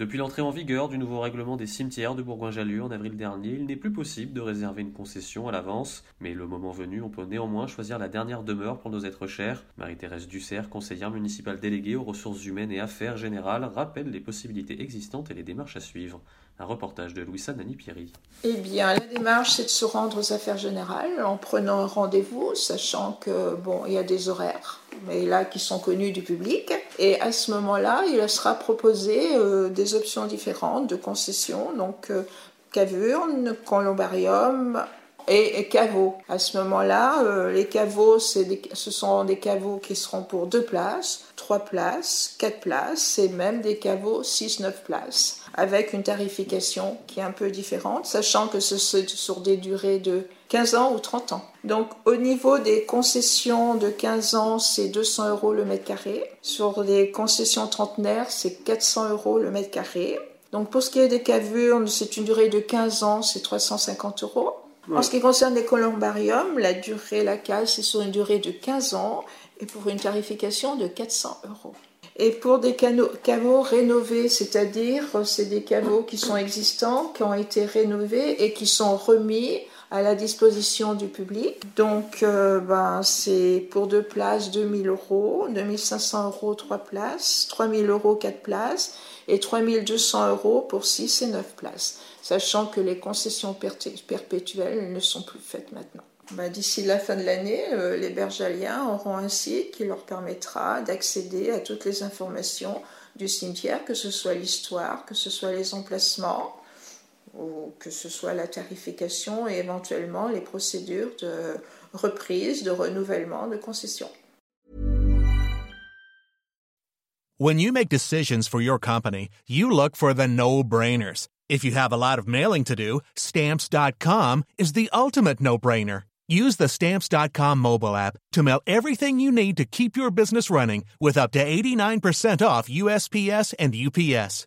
Depuis l'entrée en vigueur du nouveau règlement des cimetières de Bourgoin-Jallieu en avril dernier, il n'est plus possible de réserver une concession à l'avance, mais le moment venu, on peut néanmoins choisir la dernière demeure pour nos êtres chers. Marie-Thérèse Dussert, conseillère municipale déléguée aux ressources humaines et affaires générales, rappelle les possibilités existantes et les démarches à suivre. Un reportage de Louisa Nani-Pierry. Eh bien, la démarche, c'est de se rendre aux affaires générales en prenant un rendez-vous, sachant que, bon, il y a des horaires, mais là, qui sont connus du public. Et à ce moment-là, il sera proposé euh, des options différentes de concessions, donc euh, cavurne, columbarium, et, caveaux. À ce moment-là, euh, les caveaux, ce sont des caveaux qui seront pour deux places, trois places, quatre places, et même des caveaux 6-9 places, avec une tarification qui est un peu différente, sachant que ce sont sur des durées de 15 ans ou 30 ans. Donc au niveau des concessions de 15 ans, c'est 200 euros le mètre carré. Sur les concessions trentenaires, c'est 400 euros le mètre carré. Donc pour ce qui est des cavurnes, c'est une durée de 15 ans, c'est 350 euros. En ce qui concerne les columbariums, la durée, la case, c'est sur une durée de 15 ans et pour une tarification de 400 euros. Et pour des caveaux rénovés, c'est-à-dire c'est des caveaux qui sont existants, qui ont été rénovés et qui sont remis à la disposition du public. Donc, euh, ben, c'est pour deux places 2000 euros, 2500 euros trois places, 3000 euros quatre places et 3200 euros pour six et neuf places, sachant que les concessions perpétuelles ne sont plus faites maintenant. Ben, d'ici la fin de l'année, euh, les bergaliens auront un site qui leur permettra d'accéder à toutes les informations du cimetière, que ce soit l'histoire, que ce soit les emplacements, ou que ce soit la tarification et éventuellement les procédures de reprise, de renouvellement, de concession. When you make decisions for your company, you look for the no-brainers. If you have a lot of mailing to do, stamps.com is the ultimate no-brainer. Use the stamps.com mobile app to mail everything you need to keep your business running with up to 89% off USPS and UPS.